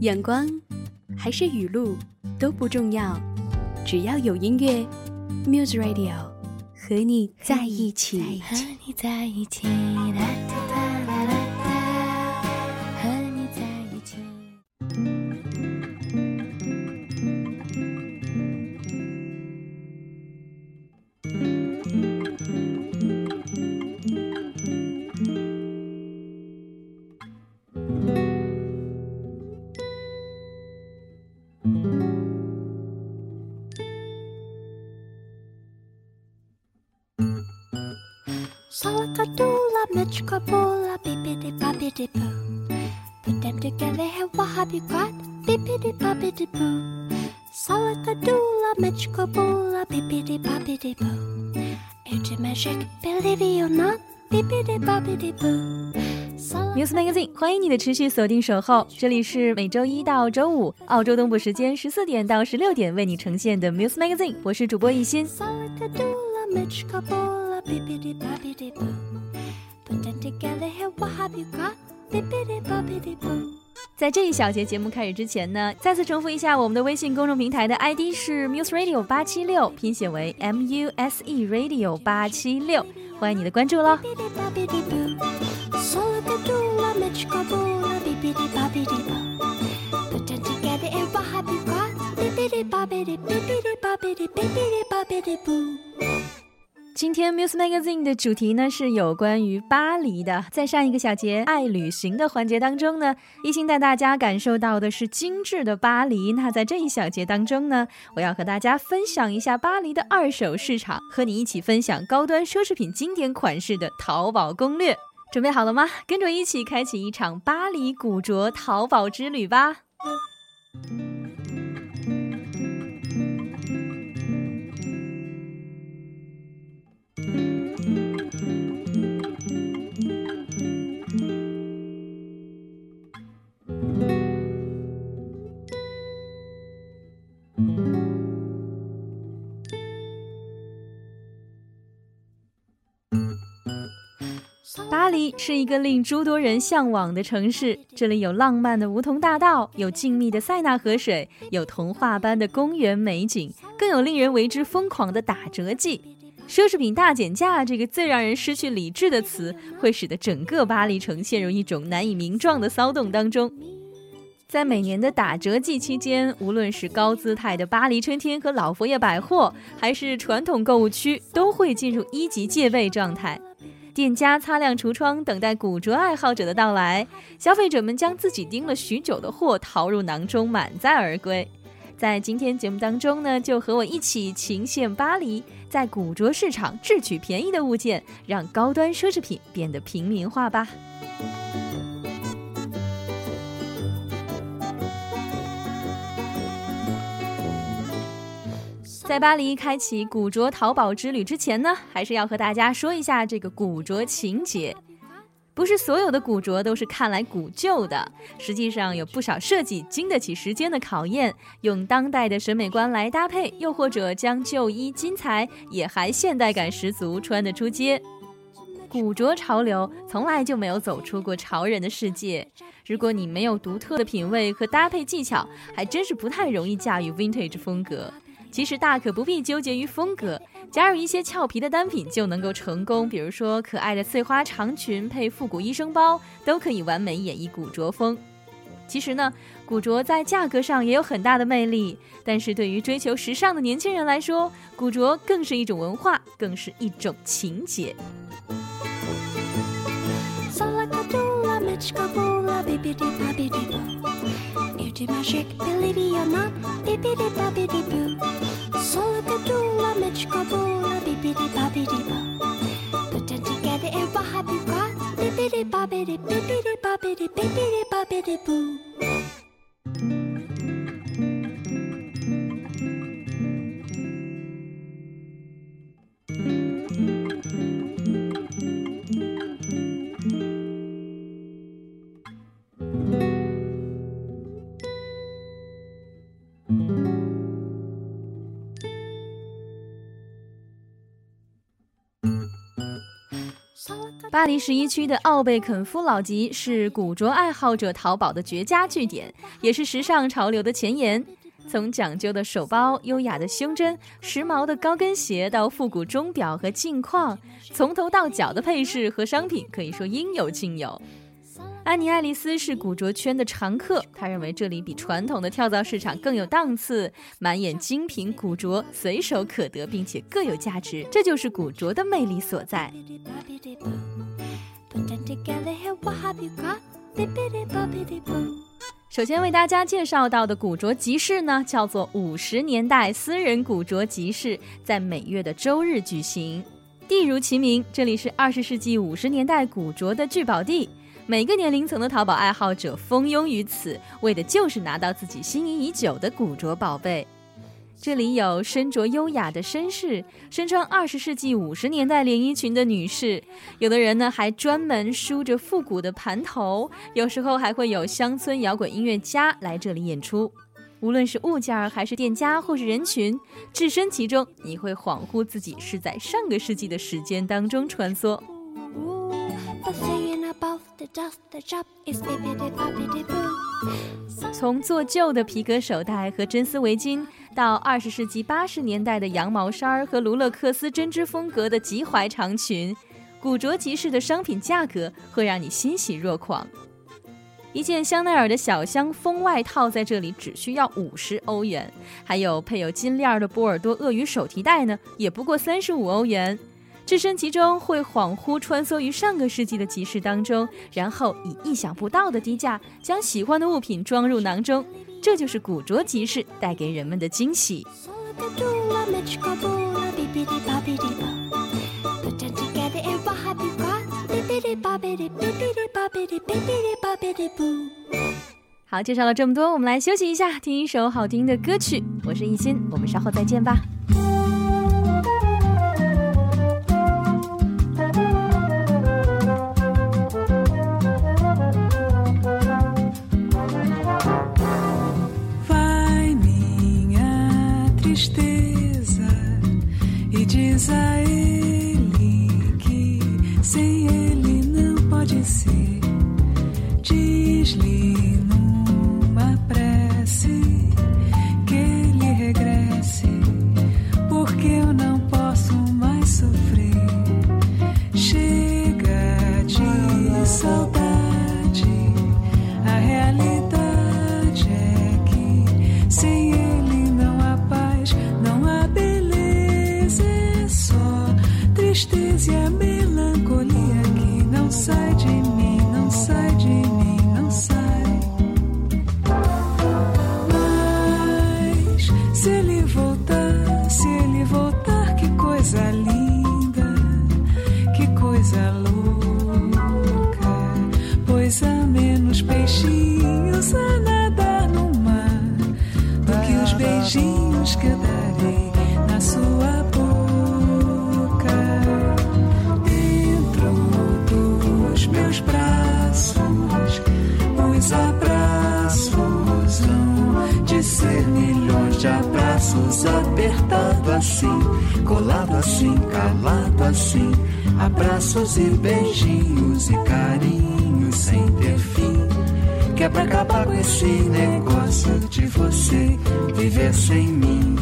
阳光还是雨露都不重要，只要有音乐，Muse Radio 和你在一起。和你在一起。Salakadoola, Mitchkaboola, bippity boppity boo. Put them together, hey, what have you got? Bippity boppity boo. Salakadoola, Mitchkaboola, bippity boppity boo. It's a magic, believe it or not, bippity boppity boo. News Magazine，欢迎你的持续锁定守候，这里是每周一到周五澳洲东部时间十四点到十六点为你呈现的 News Magazine，我是主播一心。Salakadoola, Mitchkaboola, bippity boppity boo. Put them together, hey, what have you got? Bippity boppity boo. 在这一小节节目开始之前呢，再次重复一下我们的微信公众平台的 ID 是 Muse Radio 八七六，拼写为 M U S E Radio 八七六，欢迎你的关注喽。今天 Muse Magazine 的主题呢是有关于巴黎的。在上一个小节爱旅行的环节当中呢，一心带大家感受到的是精致的巴黎。那在这一小节当中呢，我要和大家分享一下巴黎的二手市场，和你一起分享高端奢侈品经典款式的淘宝攻略。准备好了吗？跟着我一起开启一场巴黎古着淘宝之旅吧！是一个令诸多人向往的城市，这里有浪漫的梧桐大道，有静谧的塞纳河水，有童话般的公园美景，更有令人为之疯狂的打折季。奢侈品大减价这个最让人失去理智的词，会使得整个巴黎城陷入一种难以名状的骚动当中。在每年的打折季期间，无论是高姿态的巴黎春天和老佛爷百货，还是传统购物区，都会进入一级戒备状态。店家擦亮橱窗，等待古着爱好者的到来。消费者们将自己盯了许久的货淘入囊中，满载而归。在今天节目当中呢，就和我一起情陷巴黎，在古着市场智取便宜的物件，让高端奢侈品变得平民化吧。在巴黎开启古着淘宝之旅之前呢，还是要和大家说一下这个古着情节。不是所有的古着都是看来古旧的，实际上有不少设计经得起时间的考验，用当代的审美观来搭配，又或者将旧衣金彩也还现代感十足，穿得出街。古着潮流从来就没有走出过潮人的世界。如果你没有独特的品味和搭配技巧，还真是不太容易驾驭 vintage 风格。其实大可不必纠结于风格，加入一些俏皮的单品就能够成功。比如说可爱的碎花长裙配复古医生包，都可以完美演绎古着风。其实呢，古着在价格上也有很大的魅力，但是对于追求时尚的年轻人来说，古着更是一种文化，更是一种情节。Beauty magic, believe it or not, bibbidi bobbidi boo. Sola de doola, mitch kaboola, bibbidi bobbidi boo. Put them together and what have you got? Bibbidi bobbidi, bibbidi bobbidi, bibbidi bobbidi boo. 巴黎十一区的奥贝肯夫老集是古着爱好者淘宝的绝佳据点，也是时尚潮流的前沿。从讲究的手包、优雅的胸针、时髦的高跟鞋到复古钟表和镜框，从头到脚的配饰和商品可以说应有尽有。安妮·爱丽丝是古着圈的常客，她认为这里比传统的跳蚤市场更有档次，满眼精品古着随手可得，并且各有价值，这就是古着的魅力所在。首先为大家介绍到的古着集市呢，叫做五十年代私人古着集市，在每月的周日举行。地如其名，这里是二十世纪五十年代古着的聚宝地，每个年龄层的淘宝爱好者蜂拥于此，为的就是拿到自己心仪已久的古着宝贝。这里有身着优雅的绅士，身穿二十世纪五十年代连衣裙的女士，有的人呢还专门梳着复古的盘头，有时候还会有乡村摇滚音乐家来这里演出。无论是物件儿，还是店家，或是人群，置身其中，你会恍惚自己是在上个世纪的时间当中穿梭。从做旧的皮革手袋和真丝围巾，到二十世纪八十年代的羊毛衫和卢勒克斯针织风格的及踝长裙，古着集市的商品价格会让你欣喜若狂。一件香奈儿的小香风外套在这里只需要五十欧元，还有配有金链的波尔多鳄鱼手提袋呢，也不过三十五欧元。置身其中，会恍惚穿梭于上个世纪的集市当中，然后以意想不到的低价将喜欢的物品装入囊中。这就是古着集市带给人们的惊喜。好，介绍了这么多，我们来休息一下，听一首好听的歌曲。我是艺欣，我们稍后再见吧。diz a ele que sem ele não pode ser. Diz-lhe não. Abraços e beijinhos e carinhos sem ter fim. Que é pra acabar com esse negócio de você viver sem mim.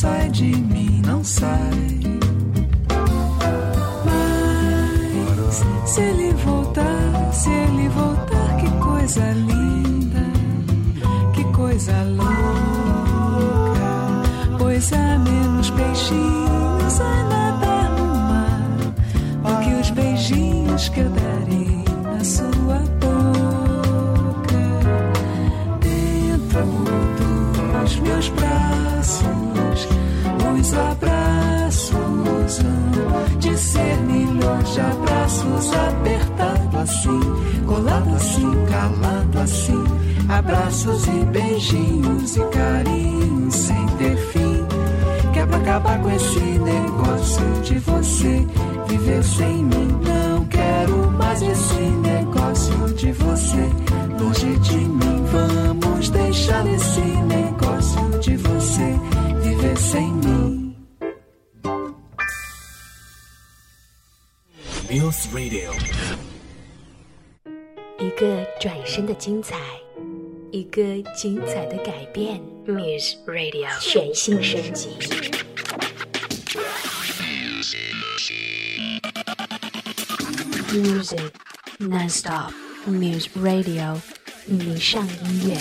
sai de mim, não sai. Assim, colado assim, calado assim, abraços e beijinhos e carinhos sem ter fim. Que é pra acabar com esse negócio de você viver sem mim. Não quero mais esse negócio de você longe de mim. Vamos deixar esse negócio de você viver sem mim. Muse Radio. 一个转身的精彩，一个精彩的改变。Muse Radio 全新升级。Music non-stop. Muse Radio 与你上音乐。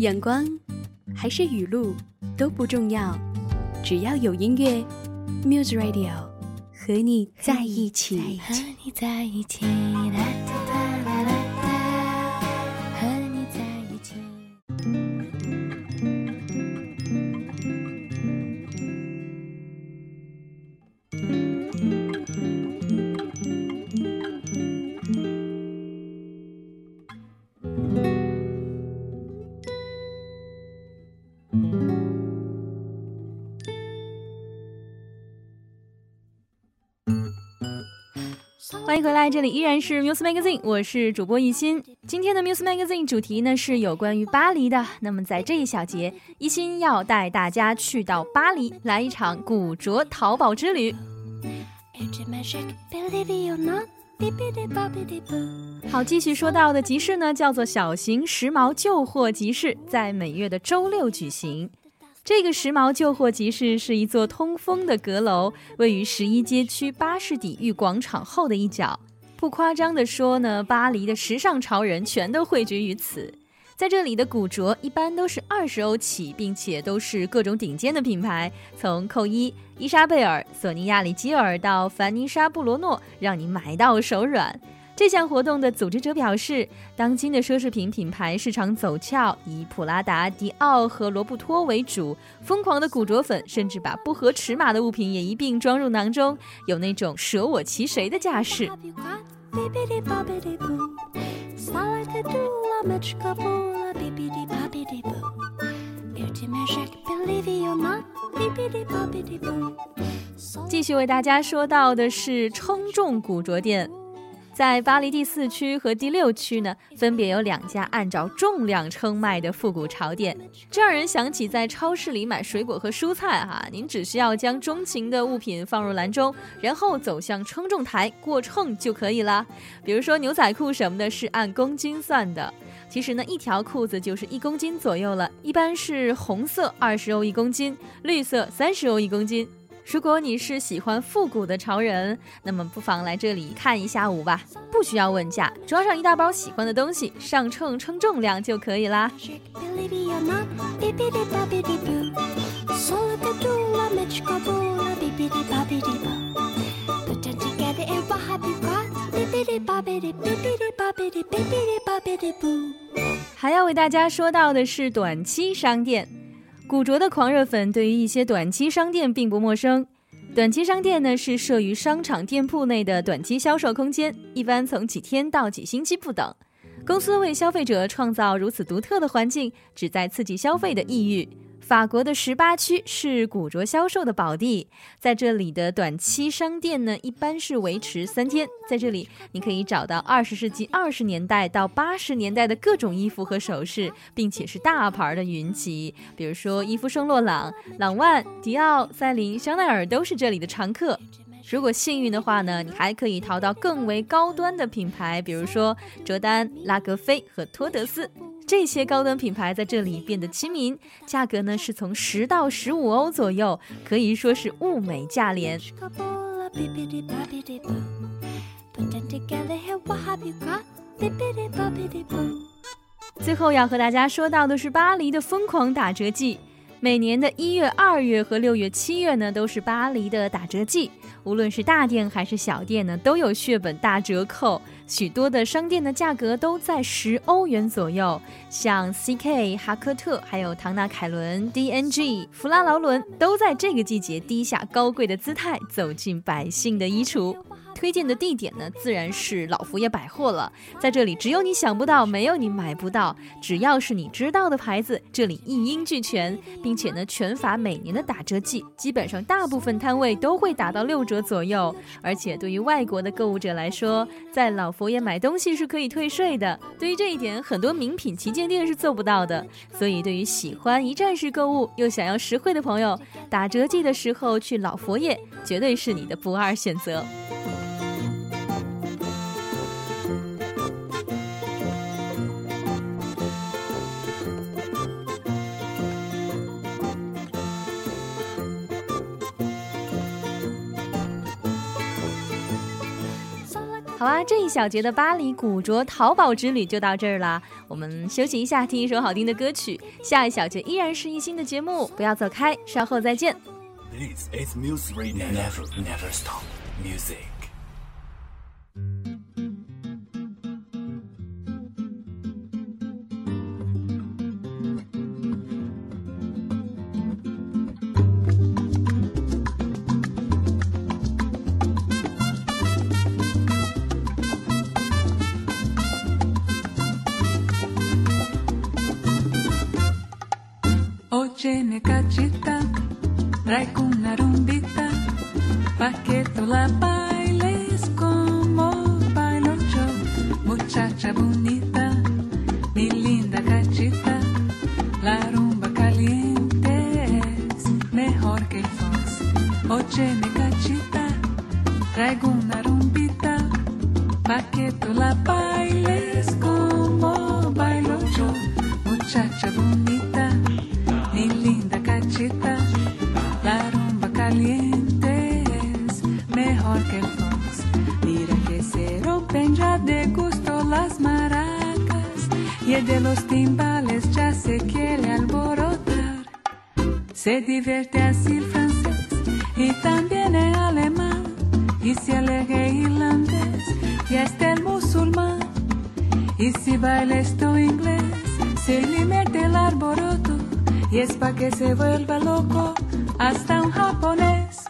阳光还是雨露都不重要，只要有音乐，Muse Radio 和你在一起。和你在一起，在，这里依然是 Muse Magazine，我是主播一心。今天的 Muse Magazine 主题呢是有关于巴黎的。那么在这一小节，一心要带大家去到巴黎，来一场古着淘宝之旅。好，继续说到的集市呢，叫做小型时髦旧货集市，在每月的周六举行。这个时髦旧货集市是一座通风的阁楼，位于十一街区巴士底狱广场后的一角。不夸张地说呢，巴黎的时尚潮人全都汇聚于此。在这里的古着一般都是二十欧起，并且都是各种顶尖的品牌，从扣一、伊莎贝尔、索尼亚里基尔到凡妮莎布罗诺，让你买到手软。这项活动的组织者表示，当今的奢侈品品牌市场走俏，以普拉达、迪奥和罗布托为主。疯狂的古着粉甚至把不合尺码的物品也一并装入囊中，有那种舍我其谁的架势。Bibidi bobbidi boo. Salaka doola magical boola, bibidi bobbidi boo. Beauty magic, believe it or not, bippity boppity boo. 继续为大家说到的是称重古着店。在巴黎第四区和第六区呢，分别有两家按照重量称卖的复古潮店，这让人想起在超市里买水果和蔬菜哈，您只需要将钟情的物品放入篮中，然后走向称重台过秤就可以了。比如说牛仔裤什么的，是按公斤算的。其实呢，一条裤子就是一公斤左右了，一般是红色二十欧一公斤，绿色三十欧一公斤。如果你是喜欢复古的潮人那么不妨来这里看一下午吧。不需要问价装上一大包喜欢的东西上秤称重量就可以啦。还要为大家说到的是短期商店。古着的狂热粉对于一些短期商店并不陌生。短期商店呢是设于商场店铺内的短期销售空间，一般从几天到几星期不等。公司为消费者创造如此独特的环境，旨在刺激消费的意欲。法国的十八区是古着销售的宝地，在这里的短期商店呢，一般是维持三天。在这里，你可以找到二十世纪二十年代到八十年代的各种衣服和首饰，并且是大牌的云集，比如说伊芙圣洛朗、朗万、迪奥、赛琳、香奈儿都是这里的常客。如果幸运的话呢，你还可以淘到更为高端的品牌，比如说卓丹、拉格菲和托德斯。这些高端品牌在这里变得亲民，价格呢是从十到十五欧左右，可以说是物美价廉。最后要和大家说到的是巴黎的疯狂打折季。每年的一月、二月和六月、七月呢，都是巴黎的打折季。无论是大店还是小店呢，都有血本大折扣。许多的商店的价格都在十欧元左右，像 CK、哈克特、还有唐纳凯伦、DNG、弗拉劳伦，都在这个季节低下高贵的姿态，走进百姓的衣橱。推荐的地点呢，自然是老佛爷百货了。在这里，只有你想不到，没有你买不到。只要是你知道的牌子，这里一应俱全，并且呢，全法每年的打折季，基本上大部分摊位都会打到六折左右。而且对于外国的购物者来说，在老佛爷买东西是可以退税的。对于这一点，很多名品旗舰店是做不到的。所以，对于喜欢一站式购物又想要实惠的朋友，打折季的时候去老佛爷绝对是你的不二选择。这一小节的巴黎古着淘宝之旅就到这儿了。我们休息一下，听一首好听的歌曲。下一小节依然是一新的节目，不要走开，稍后再见。Oye, necachita, traigo una rumbita, pa' que tú la bailes como bailo yo. Muchacha bonita, mi linda cachita, la rumba caliente es mejor que el fox. Oye, necachita, traigo una rumbita, pa' la bailes como bailo yo. Muchacha bonita, y de los timbales ya se quiere alborotar. Se divierte así el francés y también el alemán y se aleje irlandés y hasta el musulmán. Y si baila esto inglés, se le mete el arboroto y es pa' que se vuelva loco hasta un japonés.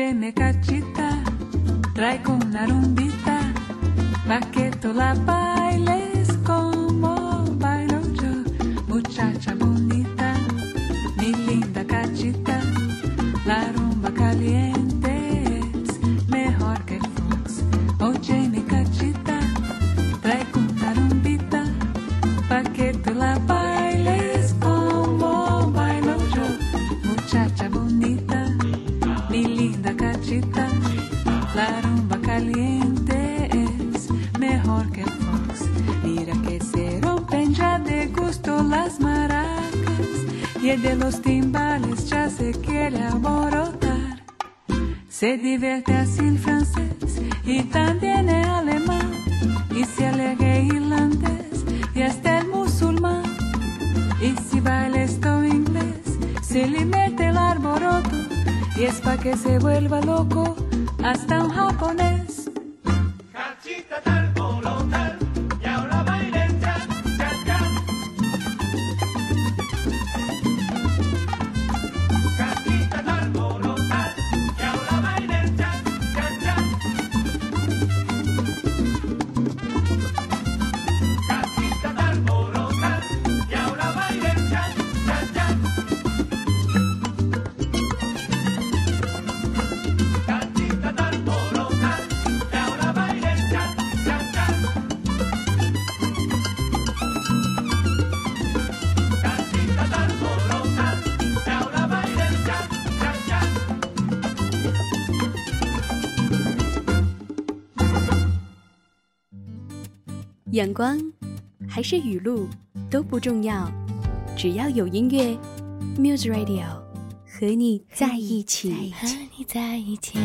Óyeme cachita, traigo una rumbita, pa' que tú la bailes como bailo yo, muchacha bonita, mi linda cachita, la rumba caliente es pa' que se vuelva loco hasta un japonés. 阳光还是雨露都不重要，只要有音乐，Muse Radio 和你在一起。和你在一起。